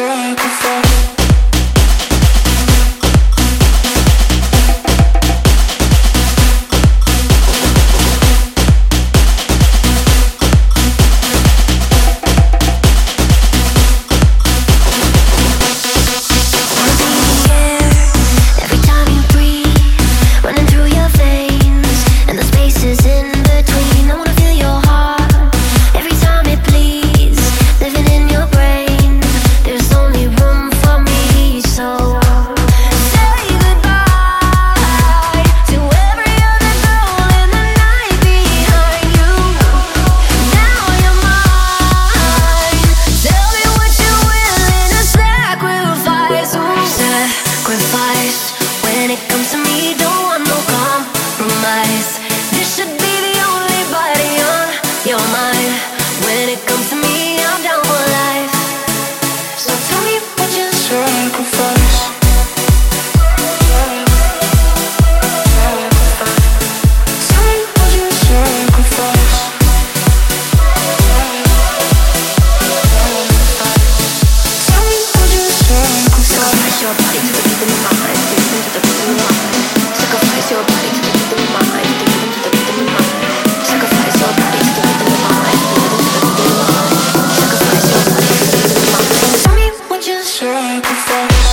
said sacrifice your body to the mind. sacrifice your body Tell me what you sacrifice.